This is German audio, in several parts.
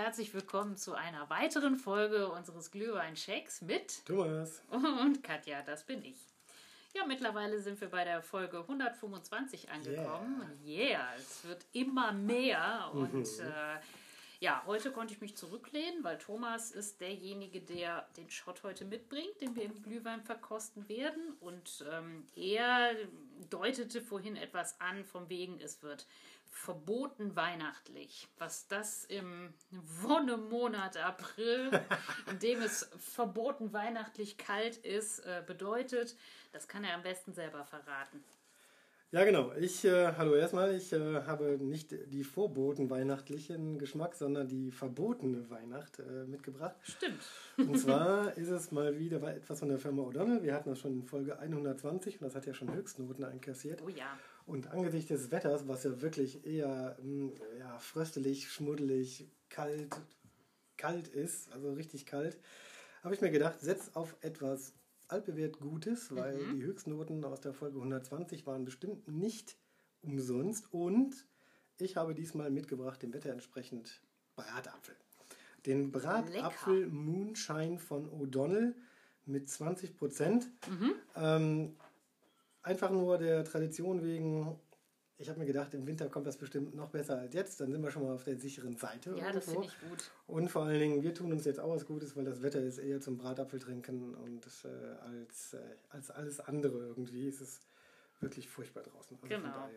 Und herzlich willkommen zu einer weiteren Folge unseres Glühwein-Checks mit Thomas und Katja, das bin ich. Ja, mittlerweile sind wir bei der Folge 125 angekommen. Yeah, yeah es wird immer mehr und mhm. äh, ja, heute konnte ich mich zurücklehnen, weil Thomas ist derjenige, der den Shot heute mitbringt, den wir im Glühwein verkosten werden. Und ähm, er deutete vorhin etwas an, von wegen, es wird verboten weihnachtlich. Was das im Wonnemonat April, in dem es verboten weihnachtlich kalt ist, äh, bedeutet, das kann er am besten selber verraten. Ja, genau. Ich, äh, hallo erstmal, ich äh, habe nicht die vorboten weihnachtlichen Geschmack, sondern die verbotene Weihnacht äh, mitgebracht. Stimmt. Und zwar ist es mal wieder etwas von der Firma O'Donnell. Wir hatten das schon in Folge 120 und das hat ja schon Höchstnoten einkassiert. Oh ja. Und angesichts des Wetters, was ja wirklich eher mh, hm, ja, fröstelig, schmuddelig, kalt, kalt ist, also richtig kalt, habe ich mir gedacht, setz auf etwas altbewährt Gutes, weil mhm. die Höchstnoten aus der Folge 120 waren bestimmt nicht umsonst. Und ich habe diesmal mitgebracht, dem Wetter entsprechend, Bratapfel. Den Bratapfel. Moonshine von O'Donnell mit 20 Prozent. Mhm. Ähm, einfach nur der Tradition wegen ich habe mir gedacht, im Winter kommt das bestimmt noch besser als jetzt. Dann sind wir schon mal auf der sicheren Seite. Ja, irgendwo. das finde ich gut. Und vor allen Dingen, wir tun uns jetzt auch was Gutes, weil das Wetter ist eher zum Bratapfel trinken und äh, als, äh, als alles andere irgendwie. Es ist wirklich furchtbar draußen. Also genau.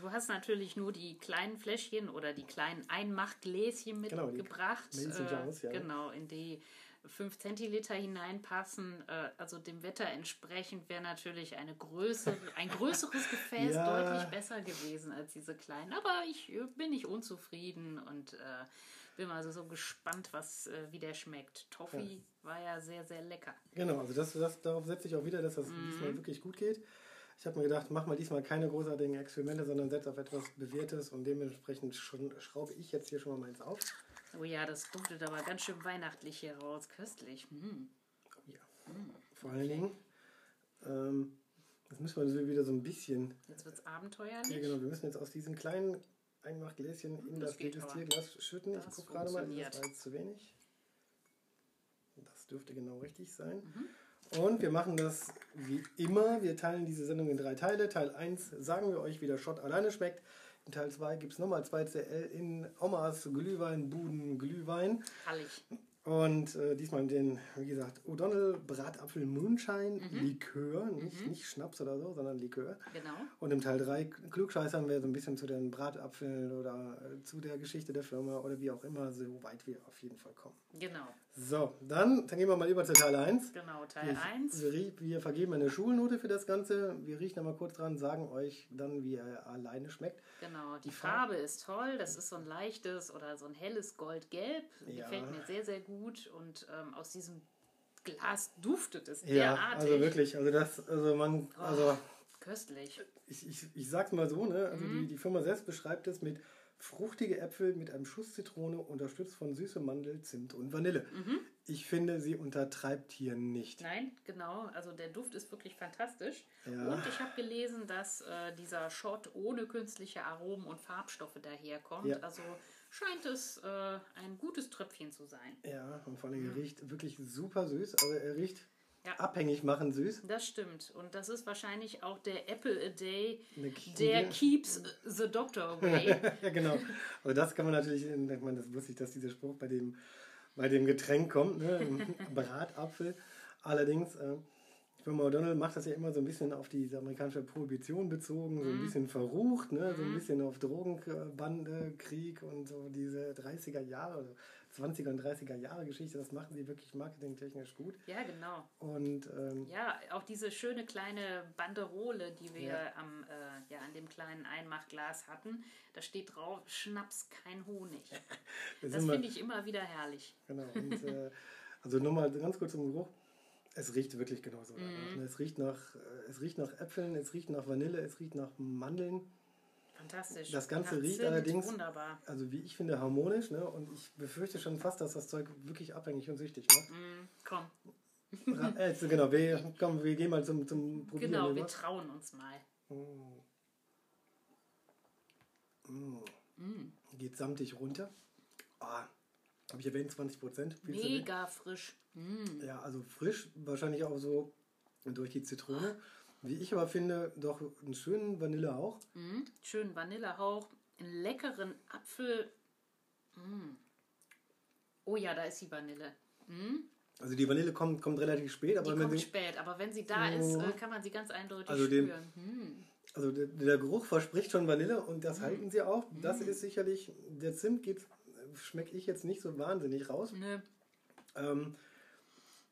Du hast natürlich nur die kleinen Fläschchen oder die kleinen Einmachgläschen mitgebracht. Genau, die äh, ja. Genau, in die 5 Zentiliter hineinpassen. Äh, also dem Wetter entsprechend wäre natürlich eine größere, ein größeres Gefäß ja. deutlich besser gewesen als diese kleinen. Aber ich äh, bin nicht unzufrieden und äh, bin mal so, so gespannt, was, äh, wie der schmeckt. Toffee ja. war ja sehr, sehr lecker. Genau, also das, das, darauf setze ich auch wieder, dass das mm. diesmal wirklich gut geht. Ich habe mir gedacht, mach mal diesmal keine großartigen Experimente, sondern setz auf etwas Bewährtes und dementsprechend schraube ich jetzt hier schon mal meins auf. Oh ja, das duftet aber ganz schön weihnachtlich hier raus. Köstlich. Hm. Ja. Hm. Vor allen Dingen, ähm, jetzt müssen wir wieder so ein bisschen. Jetzt wird es abenteuerlich. Ja, genau. Wir müssen jetzt aus diesen kleinen Einmachgläschen in das, das Degustierglas schütten. Ich gucke gerade mal, das war jetzt zu wenig. Das dürfte genau richtig sein. Mhm. Und wir machen das wie immer. Wir teilen diese Sendung in drei Teile. Teil 1 sagen wir euch, wie der Shot alleine schmeckt. In Teil 2 gibt es nochmal 2 CL in Omas Glühwein, Buden Glühwein. Herrlich. Und äh, diesmal den, wie gesagt, O'Donnell Bratapfel Moonshine mhm. Likör, nicht, mhm. nicht Schnaps oder so, sondern Likör. Genau. Und im Teil 3 Klugscheißern wir so ein bisschen zu den Bratapfeln oder äh, zu der Geschichte der Firma oder wie auch immer, so weit wir auf jeden Fall kommen. Genau. So, dann, dann gehen wir mal über zu Teil 1. Genau, Teil 1. Wir, wir, vergeben eine Schulnote für das Ganze. Wir riechen einmal kurz dran, sagen euch dann, wie er alleine schmeckt. Genau, die Farbe ist toll. Das ist so ein leichtes oder so ein helles Goldgelb. Ja. Gefällt mir sehr, sehr gut gut und ähm, aus diesem Glas duftet es ja, derartig. Also wirklich, also das, also man, oh, also köstlich. Ich, ich, ich sag's mal so, ne? Also mhm. die, die Firma selbst beschreibt es mit fruchtige Äpfel mit einem Schuss Zitrone, unterstützt von süße Mandel, Zimt und Vanille. Mhm. Ich finde, sie untertreibt hier nicht. Nein, genau. Also der Duft ist wirklich fantastisch. Ja. Und ich habe gelesen, dass äh, dieser Shot ohne künstliche Aromen und Farbstoffe daherkommt. Ja. Also scheint es äh, ein gutes Tröpfchen zu sein. Ja, und vor allem er riecht wirklich super süß. Also er riecht ja. abhängig machen süß. Das stimmt. Und das ist wahrscheinlich auch der Apple a Day, der keeps the doctor away. ja, genau. Also das kann man natürlich, ich meine, das wusste ich, dass dieser Spruch bei dem, bei dem Getränk kommt, ne? Bratapfel. Allerdings, äh, Firma O'Donnell macht das ja immer so ein bisschen auf die amerikanische Prohibition bezogen, so ein mhm. bisschen verrucht, ne? so ein mhm. bisschen auf Drogenbande, Krieg und so diese 30er Jahre, 20er und 30er Jahre Geschichte, das machen sie wirklich marketingtechnisch gut. Ja, genau. Und ähm, ja, auch diese schöne kleine Banderole, die wir ja. am äh, ja, an dem kleinen Einmachglas hatten, da steht drauf Schnaps kein Honig. das, das finde ich immer wieder herrlich. Genau. Und, äh, also nur mal ganz kurz zum Geruch. Es riecht wirklich genauso. Mhm. Es, riecht nach, äh, es riecht nach Äpfeln, es riecht nach Vanille, es riecht nach Mandeln. Fantastisch. Das Ganze ja, riecht allerdings, wunderbar. also wie ich finde, harmonisch. Ne? Und ich befürchte schon fast, dass das Zeug wirklich abhängig und süchtig macht. Mm, komm. Also genau, wir, komm, wir gehen mal zum, zum Probieren. Genau, wir trauen uns mal. Mm. Mm. Geht samtig runter. Ah, Habe ich erwähnt, 20 Prozent. Mega frisch. Mm. Ja, also frisch, wahrscheinlich auch so durch die Zitrone. Wie ich aber finde, doch einen schönen Vanillehauch. Mm. Schönen Vanillehauch, einen leckeren Apfel. Mm. Oh ja, da ist die Vanille. Mm. Also die Vanille kommt, kommt relativ spät, aber Die wenn kommt sie, spät, aber wenn sie da Oh. ist, äh, kann man sie ganz eindeutig Also spüren. Mm. also der, der Geruch verspricht schon Vanille und das halten sie auch. Das ist sicherlich, der Zimt geht, schmecke ich jetzt nicht so wahnsinnig raus. Nö, Ähm,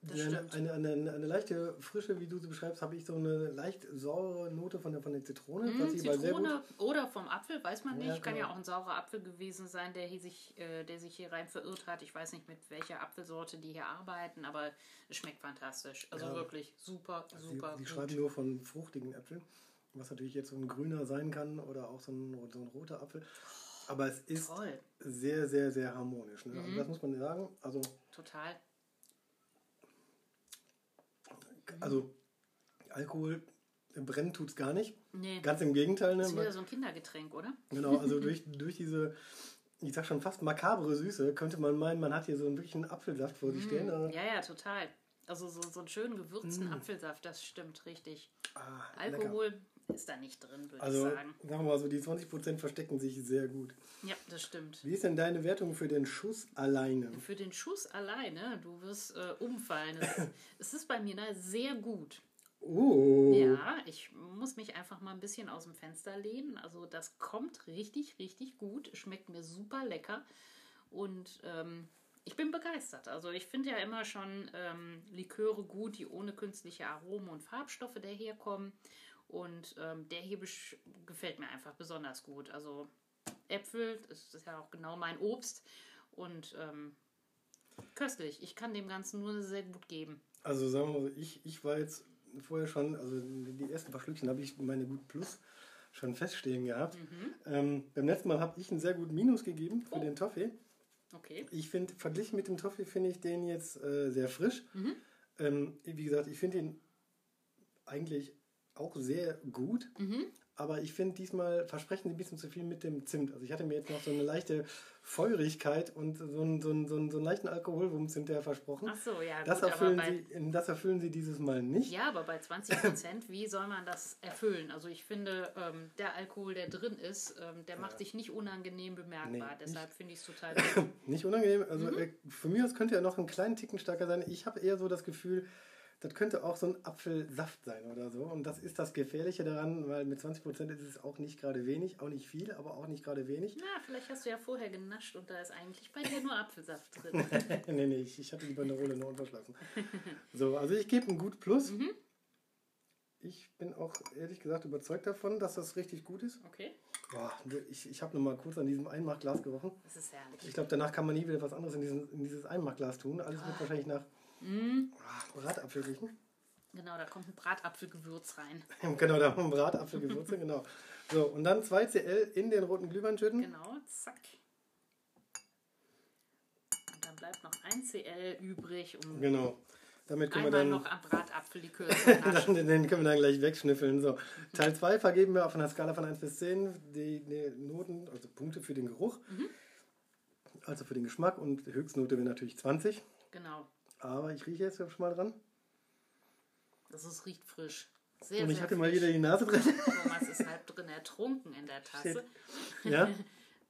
eine, eine, eine, eine leichte Frische, wie du sie beschreibst, habe ich so eine leicht saure Note von der, von der Zitrone. Mm, Zitrone oder vom Apfel, weiß man nicht. Ja, Kann genau. ja auch ein saurer Apfel gewesen sein, der, sich, äh, der sich hier rein verirrt hat. Ich weiß nicht, mit welcher Apfelsorte die hier arbeiten, aber es schmeckt fantastisch. Also Ja. wirklich super, Sie, super sie gut. schreiben nur von fruchtigen Äpfeln, was natürlich jetzt so ein grüner sein kann oder auch so ein, so ein roter Apfel. Aber es ist Toll, sehr, sehr, sehr harmonisch. Ne? Mhm. Also das muss man sagen. Also, total. also Alkohol brennen tut es gar nicht. Nee, Ganz im Gegenteil. Ne? das ist wieder so ein Kindergetränk, oder? genau, also durch, durch diese, ich sag schon fast makabre Süße, könnte man meinen, man hat hier so einen wirklichen Apfelsaft vor sich stehen. Also, Ja, ja, total. Also so, so einen schönen gewürzten Mm. Apfelsaft, das stimmt richtig. ah, lecker. Ist da nicht drin, würde Also, ich sagen. sagen wir mal so, die 20% verstecken sich sehr gut. Ja, das stimmt. Wie ist denn deine Wertung für den Schuss alleine? Für den Schuss alleine, du wirst äh, umfallen. Es, es ist bei mir sehr gut. Oh, Ja, ich muss mich einfach mal ein bisschen aus dem Fenster lehnen. Also das kommt richtig, richtig gut. Schmeckt mir super lecker. Und ähm, ich bin begeistert. Also ich finde ja immer schon ähm, Liköre gut, die ohne künstliche Aromen und Farbstoffe daherkommen. Und ähm, der hier besch- gefällt mir einfach besonders gut. Also Äpfel, das ist ja auch genau mein Obst. Und ähm, köstlich. Ich kann dem Ganzen nur sehr gut geben. Also sagen wir mal ich, ich war jetzt vorher schon, also die ersten paar Schlückchen habe ich meine Gut Plus schon feststehen gehabt. Ähm, beim letzten Mal habe ich einen sehr guten Minus gegeben für Oh. den Toffee. Okay. Ich finde, verglichen mit dem Toffee finde ich den jetzt äh, sehr frisch. Ähm, wie gesagt, ich finde ihn eigentlich auch sehr gut. Aber ich finde, diesmal versprechen sie ein bisschen zu viel mit dem Zimt. Also ich hatte mir jetzt noch so eine leichte Feurigkeit und so einen, so einen, so einen, so einen leichten Alkoholwumms hinterher versprochen. Ach so, ja. Das gut, erfüllen, sie, das erfüllen sie dieses Mal nicht. Ja, aber bei 20 Prozent, wie soll man das erfüllen? Also ich finde, ähm, der Alkohol, der drin ist, ähm, der macht sich nicht unangenehm bemerkbar. Nee, Deshalb finde ich es total gut. Nicht unangenehm. Also äh, für mich aus könnte er noch einen kleinen Ticken stärker sein. Ich habe eher so das Gefühl, das könnte auch so ein Apfelsaft sein oder so. Und das ist das Gefährliche daran, weil mit 20% ist es auch nicht gerade wenig, auch nicht viel, aber auch nicht gerade wenig. Na, vielleicht hast du ja vorher genascht und da ist eigentlich bei dir nur Apfelsaft drin. nee, nee, ich, ich hatte die Banderole nur unterschlagen. So, also ich gebe ein gut Plus. Mhm. Ich bin auch ehrlich gesagt überzeugt davon, dass das richtig gut ist. Okay, Boah, ich ich habe noch mal kurz an diesem Einmachglas gerochen. das ist herrlich. Ich glaube, danach kann man nie wieder was anderes in, diesen, in dieses Einmachglas tun. Alles wird wahrscheinlich nach Mhm. Bratapfel riechen. Genau, da kommt ein Bratapfelgewürz rein. genau, da haben wir Bratapfelgewürze, genau. So, und dann 2 CL in den roten Glühwein schütten. Genau, zack. Und dann bleibt noch ein CL übrig, um Genau. Damit können einmal wir noch dann, am Bratapfellikör dann, den können wir dann gleich wegschnüffeln. So, Teil 2 vergeben wir auf einer Skala von 1 bis 10 die, die Noten, also Punkte für den Geruch, also für den Geschmack und die Höchstnote wäre natürlich 20. Genau, Aber ich rieche jetzt schon mal dran. das ist, riecht frisch. Sehr, Und ich hatte mal wieder die Nase drin. Thomas ist halb drin ertrunken in der Tasse. ja,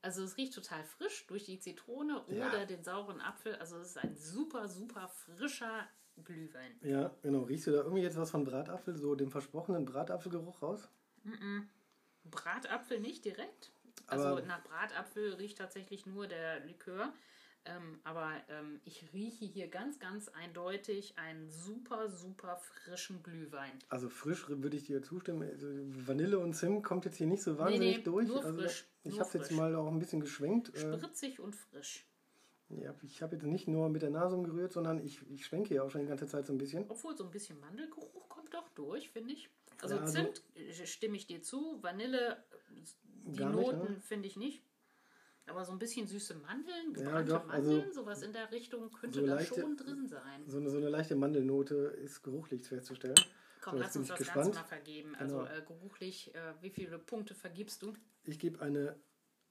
Also es riecht total frisch durch die Zitrone Ja. oder den sauren Apfel. Also es ist ein super, super frischer Glühwein. ja, genau. Riechst du da irgendwie jetzt was von Bratapfel, so dem versprochenen Bratapfelgeruch raus? Bratapfel nicht direkt. Also Aber- nach Bratapfel riecht tatsächlich nur der Likör. Ähm, aber ähm, ich rieche hier ganz, ganz eindeutig einen super, super frischen Glühwein. Also frisch würde ich dir zustimmen. Also Vanille und Zimt kommt jetzt hier nicht so wahnsinnig nee, durch. nur also frisch, ich habe jetzt mal auch ein bisschen geschwenkt. Äh, Spritzig und frisch. ja, ich habe jetzt nicht nur mit der Nase umgerührt, sondern ich, ich schwenke hier auch schon die ganze Zeit so ein bisschen. Obwohl so ein bisschen Mandelgeruch kommt doch durch, finde ich. Also Ja, also- Zimt äh, stimme ich dir zu. Vanille, äh, die nicht, Noten ne? finde ich nicht. Aber so ein bisschen süße Mandeln, Ja, gebrannte doch, also Mandeln, sowas in der Richtung könnte so da leichte- schon drin sein. So eine, so eine leichte Mandelnote ist geruchlich festzustellen. Komm, So, lass uns das gespannt. Ganze mal vergeben. Also Genau. äh, geruchlich, äh, wie viele Punkte vergibst du? Ich gebe eine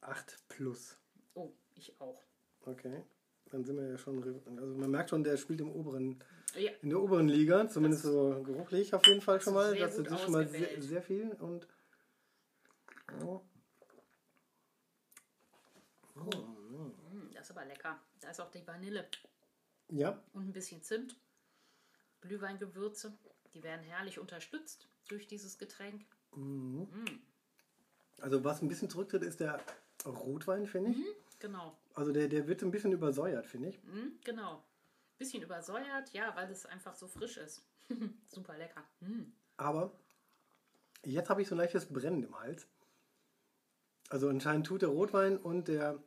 8 plus. Oh, ich auch. Okay. Dann sind wir ja schon. Also man merkt schon, der spielt im oberen, Ja. in der oberen Liga, zumindest so geruchlich auf jeden Fall schon mal. Das ist schon mal sehr, sehr viel und. Oh. Mm, Das ist aber lecker. Da ist auch die Vanille Ja, und ein bisschen Zimt. Glühweingewürze. Die werden herrlich unterstützt durch dieses Getränk. also was ein bisschen zurücktritt, ist der Rotwein, finde ich. Genau. Also der, der wird ein bisschen übersäuert, finde ich. Mm, genau. Bisschen übersäuert, ja, weil es einfach so frisch ist. Super lecker. Mm. Aber jetzt habe ich so ein leichtes Brennen im Hals. Also anscheinend tut der Rotwein und der,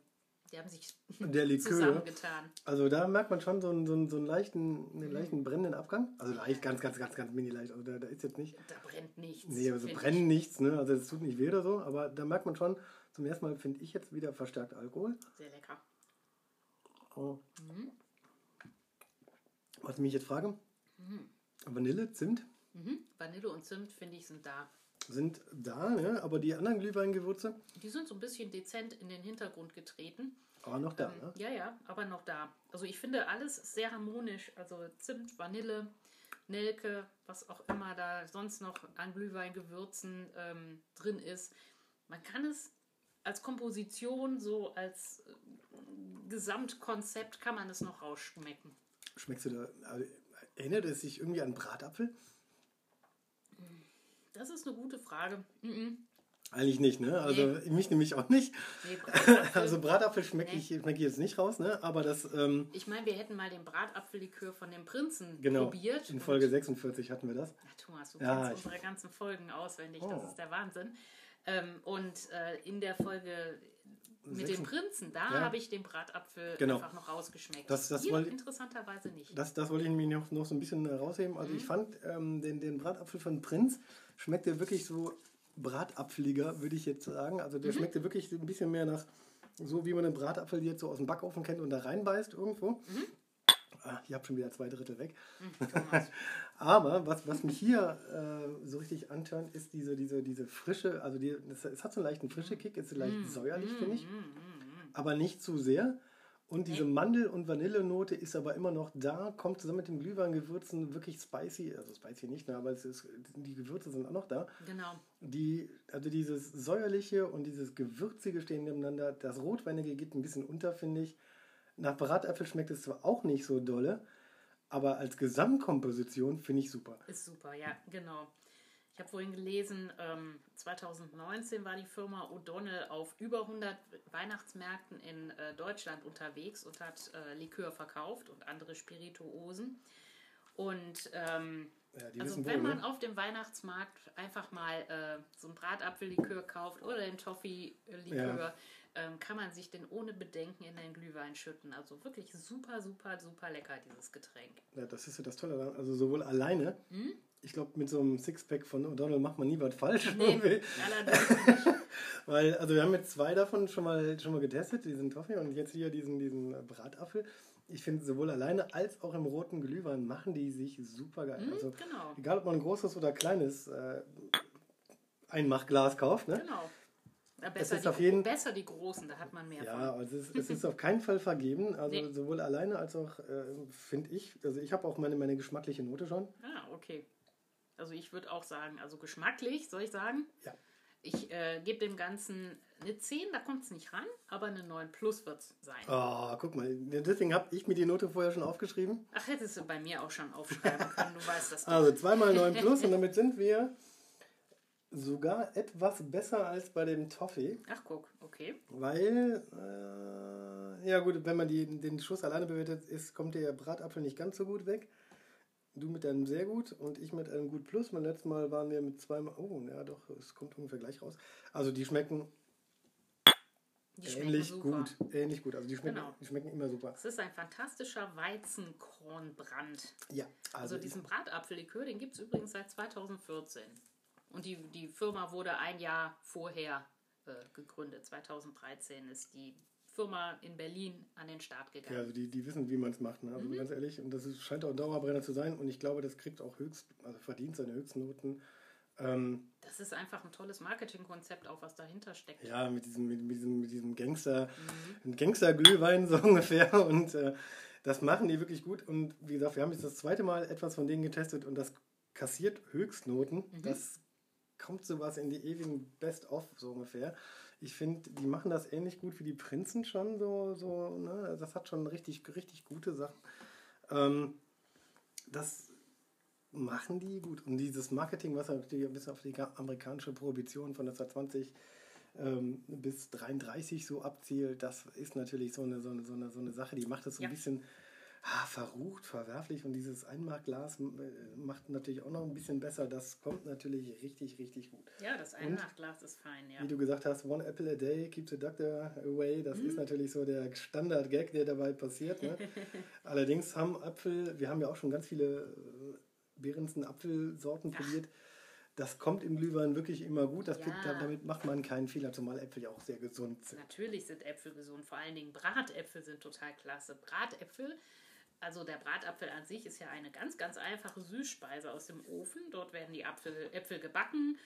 Die haben sich der Likör. zusammengetan. Also da merkt man schon so einen, so einen, so einen leichten, einen leichten brennenden Abgang. Also leicht, ganz, ganz, ganz, ganz mini leicht. Also da, da ist jetzt nicht. Da brennt nichts. Nee, also brennen nichts, ne? Also es tut nicht weh oder so, aber da merkt man schon, zum ersten Mal finde ich jetzt wieder verstärkt Alkohol. Sehr lecker. Oh. Was ich mich jetzt frage, Vanille, Zimt Mhm. Vanille und Zimt, finde ich, sind da. Sind da, ne? aber die anderen Glühweingewürze, Die sind so ein bisschen dezent in den Hintergrund getreten. aber noch da. Ähm, Ne? Ja, ja, aber noch da. Also ich finde alles sehr harmonisch. Also Zimt, Vanille, Nelke, was auch immer da sonst noch an Glühweingewürzen ähm, drin ist. Man kann es als Komposition, so als äh, Gesamtkonzept, kann man es noch rausschmecken. Schmeckst du da, also, erinnert es sich irgendwie an Bratapfel? Das ist eine gute Frage. Mhm. Eigentlich nicht, ne? Also mich nämlich auch nicht. Nee, Bratapfel. Also Bratapfel schmecke ich, schmeck ich jetzt nicht raus, ne? Aber das, ähm, ich meine, wir hätten mal den Bratapfellikör von dem Prinzen genau, probiert. in Folge 46 hatten wir das. Ja, Thomas, du Ja, kennst ich- unsere ganzen Folgen auswendig. Oh. Das ist der Wahnsinn. Ähm, und äh, in der Folge mit dem 46 Prinzen, da Ja. habe ich den Bratapfel Genau. einfach noch rausgeschmeckt. Das- das Hier wollte- interessanterweise nicht. Das, das wollte ich nämlich noch, noch so ein bisschen rausheben. Also Mhm. ich fand ähm, den, den Bratapfel von Prinz schmeckt der wirklich so bratapfeliger, würde ich jetzt sagen. Also Mhm. der schmeckte wirklich ein bisschen mehr nach, so wie man einen Bratapfel jetzt so aus dem Backofen kennt und da reinbeißt irgendwo. Mhm. Ah, ich habe schon wieder zwei Drittel weg. Thomas. Aber was, was mich hier äh, so richtig antörnt, ist diese, diese, diese frische, also die, es, es hat so einen leichten frische Kick, ist leicht Mhm. säuerlich, finde ich, aber nicht zu sehr. Und diese. Mandel- und Vanillenote ist aber immer noch da, kommt zusammen mit dem Glühweingewürzen wirklich spicy, also spicy nicht, ne, aber ist, die Gewürze sind auch noch da. Genau. Die, also dieses säuerliche und dieses gewürzige stehen nebeneinander. Das Rotweinige geht ein bisschen unter, finde ich. Nach Bratapfel schmeckt es zwar auch nicht so dolle, aber als Gesamtkomposition finde ich super. Ist super, ja, genau. Ich habe vorhin gelesen, ähm, 2019 war die Firma O'Donnell auf über 100 Weihnachtsmärkten in äh, Deutschland unterwegs und hat äh, Likör verkauft und andere Spirituosen. Und ähm, Ja, also wenn wohl, man ne? auf dem Weihnachtsmarkt einfach mal äh, so ein Bratapfellikör kauft oder den Toffee-Likör, Ja. ähm, kann man sich den ohne Bedenken in den Glühwein schütten. Also wirklich super, super, super lecker, dieses Getränk. Ja, das ist ja das Tolle daran. Also sowohl alleine, Hm? Ich glaube, mit so einem Sixpack von O'Donnell macht man nie was falsch. Nee. Weil, also wir haben jetzt zwei davon schon mal, schon mal getestet, diesen Toffee und jetzt hier diesen, diesen Bratapfel. Ich finde, sowohl alleine als auch im roten Glühwein machen die sich super geil. also, genau. egal ob man ein großes oder kleines äh, Einmachglas kauft, ne? Genau. Ja, besser, ist die, auf jeden- besser die großen, da hat man mehr Ja, von. also es, ist, es ist auf keinen Fall vergeben. Also Nee. sowohl alleine als auch, äh, finde ich, also ich habe auch meine, meine geschmackliche Note schon. Ah, okay. Also ich würde auch sagen, also geschmacklich, soll ich sagen? Ja. Ich äh, gebe dem Ganzen eine 10, da kommt es nicht ran, aber eine 9 plus wird es sein. Oh, guck mal, deswegen habe ich mir die Note vorher schon aufgeschrieben. Ach, hättest du bei mir auch schon aufschreiben können, du weißt das doch. Also zweimal 9 plus und damit sind wir sogar etwas besser als bei dem Toffee, Ach, guck, okay. weil, äh, ja gut, wenn man die, den Schuss alleine bewertet, ist, kommt der Bratapfel nicht ganz so gut weg. Du mit einem sehr gut und ich mit einem gut plus. Beim letzten Mal waren wir mit zweimal, oh, ja doch, es kommt ungefähr gleich raus. Also die schmecken Die schmecken ähnlich super. gut, ähnlich gut. Also die schmecken, Genau. die schmecken immer super. Es ist ein fantastischer Weizenkornbrand. Ja, Also, also, diesen Bratapfellikör, den gibt es übrigens seit 2014. Und die, die Firma wurde ein Jahr vorher äh, gegründet. 2013 ist die Firma in Berlin an den Start Ja, gegangen. also die, die wissen, wie man es macht. Ne? Also ganz ehrlich, und das ist, scheint auch ein Dauerbrenner zu sein. Und ich glaube, das kriegt auch höchst, also verdient seine Höchstnoten. Ähm, das ist einfach ein tolles Marketingkonzept, auch was dahinter steckt. Ja, mit diesem, mit, diesem, mit diesem Gangster, mhm. Gangster-Glühwein so ungefähr. Und äh, das machen die wirklich gut. Und wie gesagt, wir haben jetzt das zweite Mal etwas von denen getestet und das kassiert Höchstnoten. Mhm. Das kommt sowas in die ewigen Best-of so ungefähr. Ich finde, die machen das ähnlich gut wie die Prinzen schon so, so ne? Das hat schon richtig, richtig gute Sachen. Ähm, das machen die gut. Und dieses Marketing, was natürlich bis auf die amerikanische Prohibition von 1920 ähm, bis 33 so abzielt, das ist natürlich so eine, so eine, so eine, so eine Sache, die macht es so ja. ein bisschen ah, verrucht, verwerflich und dieses Einmachglas äh, macht natürlich auch noch ein bisschen besser. Das kommt natürlich richtig, richtig gut. Ja, das Einmachglas ist fein, ja. Wie du gesagt hast, one apple a day keeps the doctor away. Das mhm. ist natürlich so der Standard-Gag, der dabei passiert. Ne? Allerdings haben Apfel, wir haben ja auch schon ganz viele äh, Behrensen Apfelsorten probiert. Das kommt im Glühwein wirklich immer gut. Ja. damit macht man keinen Fehler, zumal Äpfel ja auch sehr gesund sind. Natürlich sind Äpfel gesund. Vor allen Dingen Bratäpfel sind total klasse. Bratäpfel also der Bratapfel an sich ist ja eine ganz, ganz einfache Süßspeise aus dem Ofen. Dort werden die Apfel, Äpfel gebacken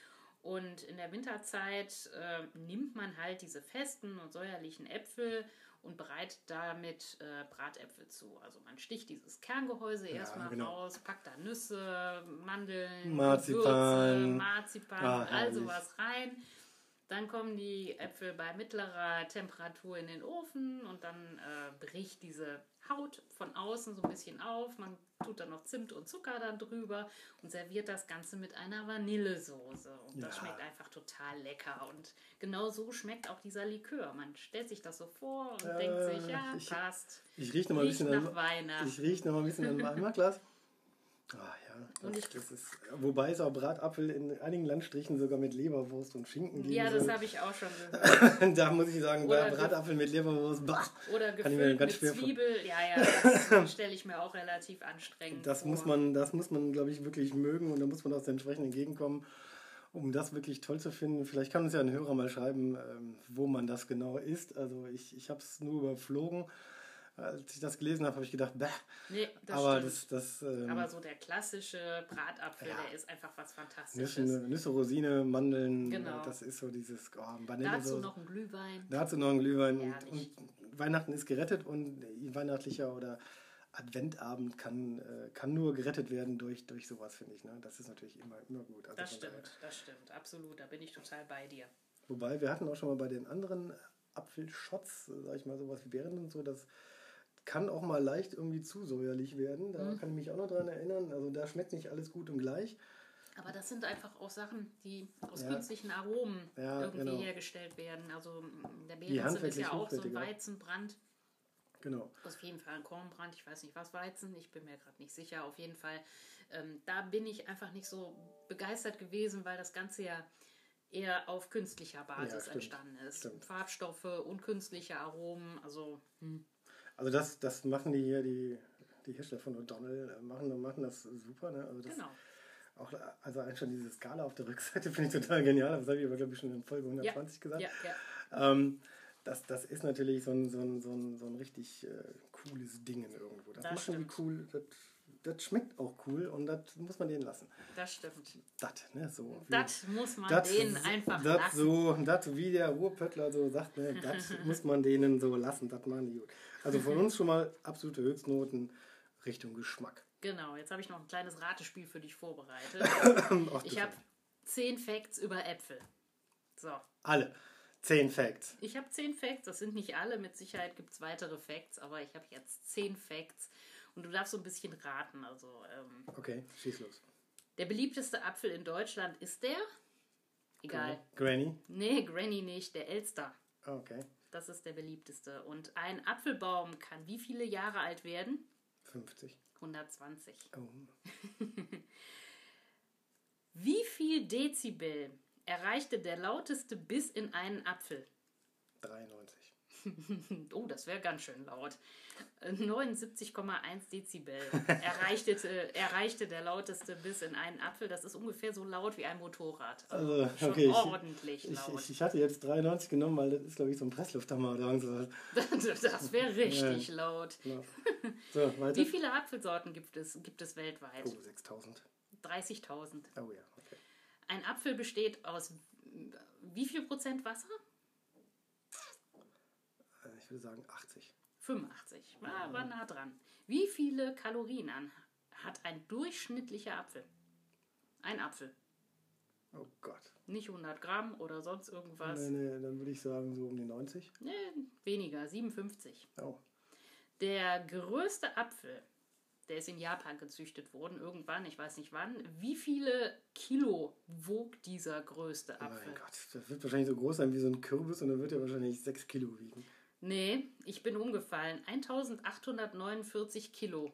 und in der Winterzeit äh, nimmt man halt diese festen und säuerlichen Äpfel und bereitet damit äh, Bratäpfel zu. Also man sticht dieses Kerngehäuse ja, erstmal genau. raus, packt da Nüsse, Mandeln, Marzipan, Gewürze, Marzipan ah, all sowas rein. Dann kommen die Äpfel bei mittlerer Temperatur in den Ofen und dann äh, bricht diese Haut von außen so ein bisschen auf. Man tut dann noch Zimt und Zucker dann drüber und serviert das Ganze mit einer Vanillesoße. Und ja. das schmeckt einfach total lecker. Und genau so schmeckt auch dieser Likör. Man stellt sich das so vor und äh, denkt sich, ja, ich, passt. Ich rieche noch mal ein bisschen nach an, Weihnachten. Ich rieche noch mal ein bisschen an. Ah ja, das, das ist, wobei es auch Bratapfel in einigen Landstrichen sogar mit Leberwurst und Schinken gibt. Ja, das habe ich auch schon gehört. da muss ich sagen, oder Bratapfel mit Leberwurst, bah, Oder gefüllt mit Zwiebel, ja, ja, das stelle ich mir auch relativ anstrengend das vor. Muss man, das muss man, glaube ich, wirklich mögen und da muss man auch entsprechend entgegenkommen, um das wirklich toll zu finden. Vielleicht kann uns ja ein Hörer mal schreiben, ähm, wo man das genau isst. Also ich, ich habe es nur überflogen als ich das gelesen habe, habe ich gedacht, bäh. Nee, das aber stimmt. Das, das, ähm, aber so der klassische Bratapfel, ja. der ist einfach was Fantastisches. Nüsse, Nüsse Rosine, Mandeln, genau. das ist so dieses oh, Vanille. Dazu noch ein Glühwein. Dazu noch ein Glühwein. Und, und, Weihnachten ist gerettet und weihnachtlicher oder Adventabend kann, äh, kann nur gerettet werden durch, durch sowas, finde ich. Ne? Das ist natürlich immer, immer gut. Also das stimmt, das stimmt, absolut. Da bin ich total bei dir. Wobei, wir hatten auch schon mal bei den anderen Apfelshots, sag ich mal, sowas wie Beeren und so, dass kann auch mal leicht irgendwie zu säuerlich werden. Da mhm. kann ich mich auch noch dran erinnern. Also da schmeckt nicht alles gut und gleich. Aber das sind einfach auch Sachen, die aus ja. künstlichen Aromen ja, irgendwie genau. hergestellt werden. Also der Beerensen ist ja auch so ein Weizenbrand. Genau. Auf jeden Fall ein Kornbrand, ich weiß nicht was Weizen, ich bin mir gerade nicht sicher. Auf jeden Fall, ähm, da bin ich einfach nicht so begeistert gewesen, weil das Ganze ja eher auf künstlicher Basis ja, entstanden ist. Stimmt. Farbstoffe und künstliche Aromen, also. Hm. Also das, das machen die hier, die, die Hersteller von O'Donnell, äh, machen, machen das super. Ne? Also das, genau. Auch, also eigentlich schon diese Skala auf der Rückseite finde ich total genial. Das habe ich aber, glaube ich, schon in Folge 120 ja, gesagt. Ja, ja. Ähm, das, das ist natürlich so ein, so ein, so ein, so ein richtig äh, cooles Ding irgendwo. Das, das machen stimmt. die cool. Das, das schmeckt auch cool und das muss man denen lassen. Das stimmt. Das, ne, so. Das muss man dat, denen einfach dat lassen. So, das, wie der Ruhrpöttler so sagt, ne, das muss man denen so lassen, das machen die gut. Also von uns schon mal absolute Höchstnoten Richtung Geschmack. Genau, jetzt habe ich noch ein kleines Ratespiel für dich vorbereitet. Ach, ich habe zehn Facts über Äpfel. So. Alle. Zehn Facts. Ich habe zehn Facts, das sind nicht alle, mit Sicherheit gibt es weitere Facts, aber ich habe jetzt zehn Facts und du darfst so ein bisschen raten. Also, ähm, okay, schieß los. Der beliebteste Apfel in Deutschland ist der? Egal. Granny? Nee, Granny nicht, der Elster. Okay. Das ist der beliebteste. Und ein Apfelbaum kann wie viele Jahre alt werden? 50. 120. Oh. wie viel Dezibel erreichte der lauteste Biss in einen Apfel? 93. oh, das wäre ganz schön laut. 79,1 Dezibel erreichte, erreichte der lauteste Biss in einen Apfel. Das ist ungefähr so laut wie ein Motorrad. Also, also okay, ordentlich ich, laut. Ich, ich, hatte jetzt 93 genommen, weil das ist, glaube ich, so ein Presslufthammer oder irgendwas. das wäre richtig ja. laut. Ja. So, wie viele Apfelsorten gibt es, gibt es weltweit? Oh, 6000. 30.000. Oh ja, okay. Ein Apfel besteht aus wie viel Prozent Wasser? Ich würde sagen 80. 85. War, war nah dran. Wie viele Kalorien an hat ein durchschnittlicher Apfel? Ein Apfel. Oh Gott. Nicht 100 Gramm oder sonst irgendwas. Nee, nee, dann würde ich sagen so um die 90. Nee, weniger, 57. Oh. Der größte Apfel, der ist in Japan gezüchtet worden, irgendwann, ich weiß nicht wann. Wie viele Kilo wog dieser größte Apfel? Mein Gott, das wird wahrscheinlich so groß sein wie so ein Kürbis und dann wird er wahrscheinlich 6 Kilo wiegen. Nee, ich bin umgefallen. 1849 Kilo.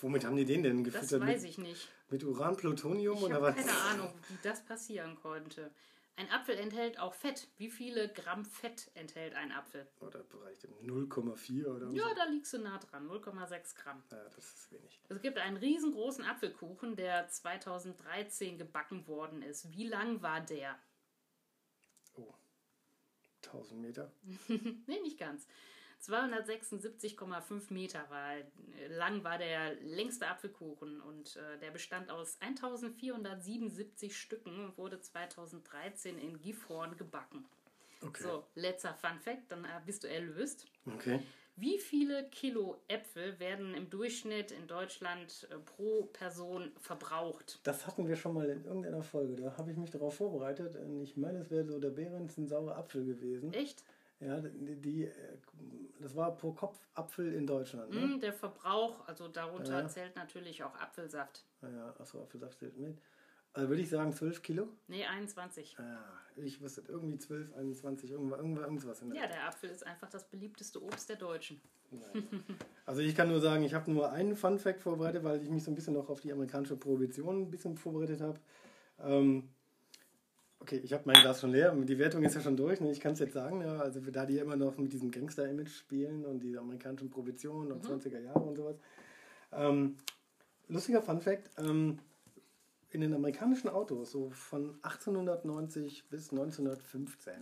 Womit haben die den denn Das gefüttert? weiß mit, ich nicht. mit Uran, Plutonium Ich oder habe was? keine Ahnung, wie das passieren konnte. Ein Apfel enthält auch Fett. Wie viele Gramm Fett enthält ein Apfel? Oder Bereich 0,4 oder Ja, so. da liegst du nah dran. 0,6 Gramm. Ja, das ist wenig. Es gibt einen riesengroßen Apfelkuchen, der 2013 gebacken worden ist. Wie lang war der? Oh. 1000 Meter. nee, nicht ganz. 276,5 Meter war, lang war der längste Apfelkuchen und äh, der bestand aus 1477 Stücken und wurde 2013 in Gifhorn gebacken. Okay. So, letzter Fun Fact, dann äh, bist du erlöst. Okay. Wie viele Kilo Äpfel werden im Durchschnitt in Deutschland äh, pro Person verbraucht? Das hatten wir schon mal in irgendeiner Folge. Da habe ich mich darauf vorbereitet. Und ich meine, es wäre so der Behrens ein saurer Apfel gewesen. Echt? Ja, die, die, äh, das war pro Kopf Apfel in Deutschland. Ne? Hm, der Verbrauch, also darunter Ja. zählt natürlich auch Apfelsaft. Ja, achso, Apfelsaft zählt mit. Also würde ich sagen 12 Kilo. Nee, 21. Ja, ich wusste irgendwie 12, 21, irgendwas, irgendwas, irgendwas in der Ja, der Apfel ist einfach das beliebteste Obst der Deutschen. Also ich kann nur sagen, ich habe nur einen Fun Fact vorbereitet, weil ich mich so ein bisschen noch auf die amerikanische Prohibition ein bisschen vorbereitet habe. Ähm, okay, ich habe mein Glas schon leer, die Wertung ist ja schon durch, ne? ich kann es jetzt sagen, ja, also da die immer noch mit diesem Gangster-Image spielen und die amerikanischen Prohibitionen und 20er Jahre und sowas. Ähm, lustiger Fun Fact, ähm, in den amerikanischen Autos, so von 1890 bis 1915,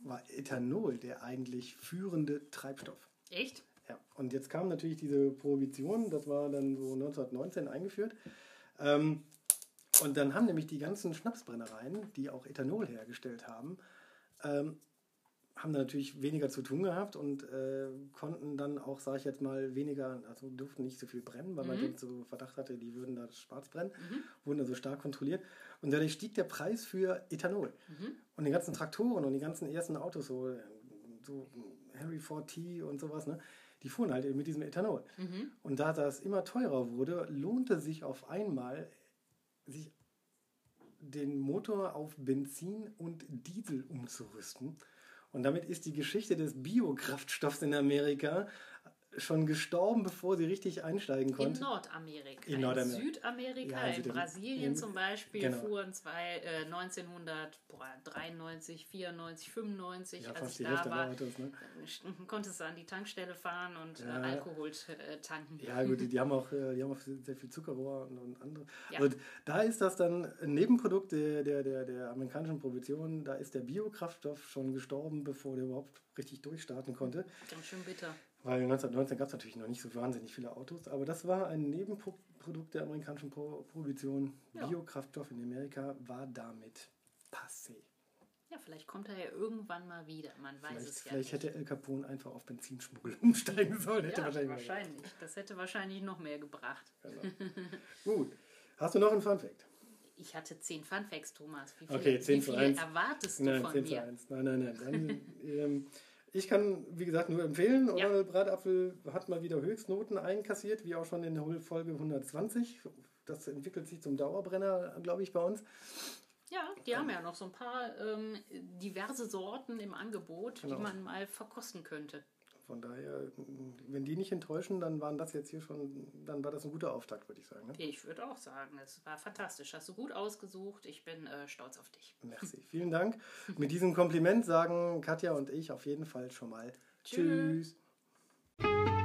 war Ethanol der eigentlich führende Treibstoff. Echt? Ja, und jetzt kam natürlich diese Prohibition, das war dann so 1919 eingeführt. Ähm, und dann haben nämlich die ganzen Schnapsbrennereien, die auch Ethanol hergestellt haben, ähm, haben da natürlich weniger zu tun gehabt und äh, konnten dann auch, sage ich jetzt mal, weniger, also durften nicht so viel brennen, weil man jetzt so Verdacht hatte, die würden da schwarz brennen, wurden also stark kontrolliert. Und dadurch stieg der Preis für Ethanol. Und die ganzen Traktoren und die ganzen ersten Autos, so, so Harry 4T und sowas, ne, die fuhren halt eben mit diesem Ethanol. Und da das immer teurer wurde, lohnte sich auf einmal, sich den Motor auf Benzin und Diesel umzurüsten. Und damit ist die Geschichte des Biokraftstoffs in Amerika schon gestorben, bevor sie richtig einsteigen In konnte. Nordamerika. In Nordamerika. Südamerika, Ja, also in den- Brasilien in- zum Beispiel genau. fuhren zwei, äh, 1993, 94, 95, Ja, als ich da war, Autos, ne? äh, konntest du an die Tankstelle fahren und Ja. äh, Alkohol äh, tanken. Ja, gut, die, die haben auch, äh, die haben auch sehr viel Zuckerrohr und, und andere. Ja. Und da ist das dann ein Nebenprodukt der, der, der, der amerikanischen Prohibition. Da ist der Biokraftstoff schon gestorben, bevor der überhaupt richtig durchstarten konnte. Ganz schön bitter. Weil 1919 gab es natürlich noch nicht so wahnsinnig viele Autos, aber das war ein Nebenprodukt der amerikanischen Pro Prohibition. Ja. Biokraftstoff in Amerika war damit passé. Ja, vielleicht kommt er ja irgendwann mal wieder. Man weiß Vielleicht, es ja vielleicht nicht. hätte El Capone einfach auf Benzinschmuggel umsteigen sollen. Hätte ja, wahrscheinlich, wahrscheinlich, Das hätte wahrscheinlich noch mehr gebracht. Genau. Gut. Hast du noch einen Fun Fact? Ich hatte zehn Funfacts, Thomas. Wie viele, Okay, 10 wie zu viele 1. erwartest du Nein, von 10 zu mir? 1. Nein, nein, nein. Dann, ähm, ich kann, wie gesagt, nur empfehlen. Ja. Oral Bratapfel hat mal wieder Höchstnoten einkassiert, wie auch schon in der Folge 120. Das entwickelt sich zum Dauerbrenner, glaube ich, bei uns. Ja, die haben ja noch so ein paar ähm, diverse Sorten im Angebot, Genau. die man mal verkosten könnte. Von daher, wenn die nicht enttäuschen, dann waren das jetzt hier schon, dann war das ein guter Auftakt, würde ich sagen. Ne? Ich würde auch sagen, es war fantastisch. Hast du gut ausgesucht. Ich bin äh, stolz auf dich. Merci, vielen Dank. Mit diesem Kompliment sagen Katja und ich auf jeden Fall schon mal Tschüss. Tschüss.